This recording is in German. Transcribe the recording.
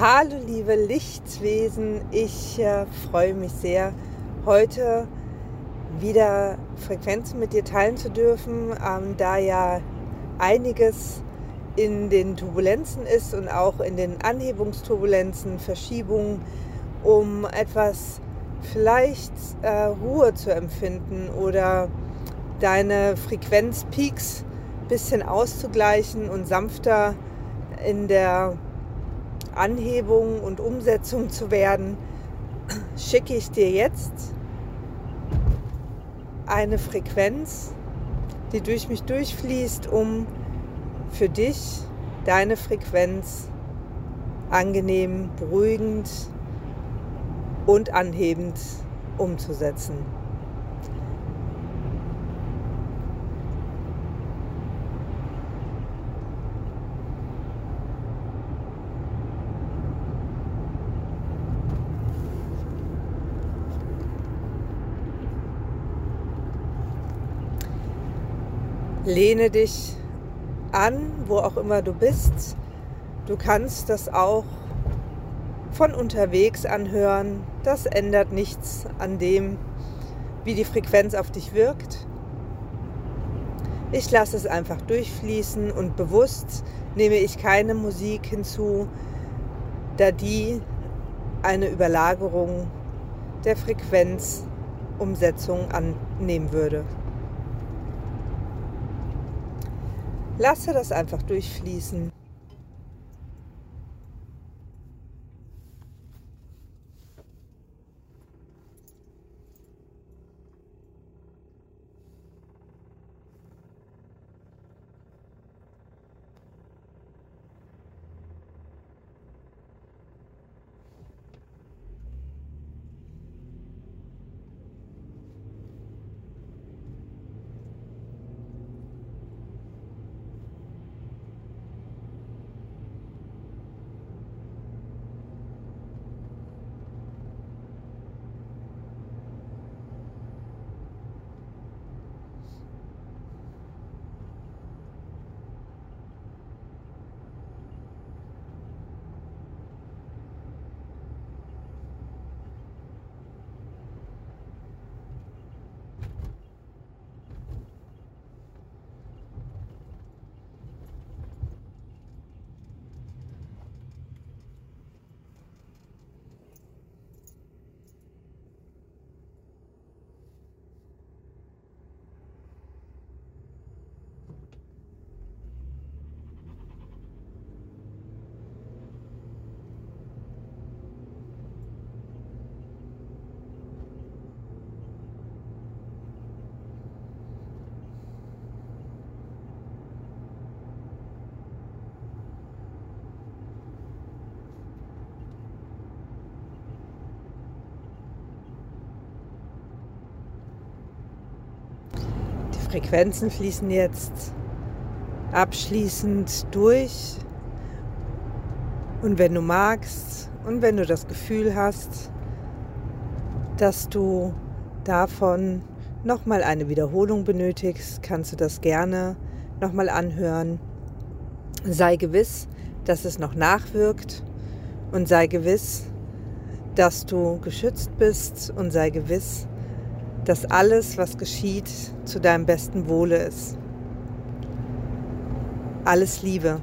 Hallo liebe Lichtwesen, ich äh, freue mich sehr, heute wieder Frequenzen mit dir teilen zu dürfen, ähm, da ja einiges in den Turbulenzen ist und auch in den Anhebungsturbulenzen, Verschiebungen, um etwas vielleicht äh, Ruhe zu empfinden oder deine Frequenzpeaks ein bisschen auszugleichen und sanfter in der Anhebung und Umsetzung zu werden, schicke ich dir jetzt eine Frequenz, die durch mich durchfließt, um für dich deine Frequenz angenehm, beruhigend und anhebend umzusetzen. Lehne dich an, wo auch immer du bist. Du kannst das auch von unterwegs anhören. Das ändert nichts an dem, wie die Frequenz auf dich wirkt. Ich lasse es einfach durchfließen und bewusst nehme ich keine Musik hinzu, da die eine Überlagerung der Frequenzumsetzung annehmen würde. Lasse das einfach durchfließen. Frequenzen fließen jetzt abschließend durch. Und wenn du magst und wenn du das Gefühl hast, dass du davon nochmal eine Wiederholung benötigst, kannst du das gerne nochmal anhören. Sei gewiss, dass es noch nachwirkt und sei gewiss, dass du geschützt bist und sei gewiss, dass alles, was geschieht, zu deinem besten Wohle ist. Alles Liebe.